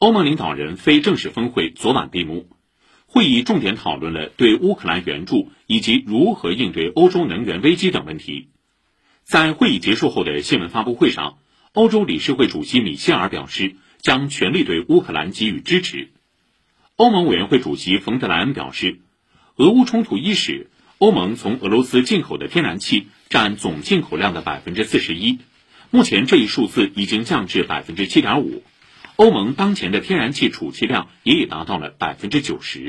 欧盟领导人非正式峰会昨晚闭幕，会议重点讨论了对乌克兰援助以及如何应对欧洲能源危机等问题。在会议结束后的新闻发布会上，欧洲理事会主席米歇尔表示，将全力对乌克兰给予支持。欧盟委员会主席冯德莱恩表示，俄乌冲突伊始，欧盟从俄罗斯进口的天然气占总进口量的百分之四十一，目前这一数字已经降至百分之七点五。欧盟当前的天然气储气量也已达到了百分之九十。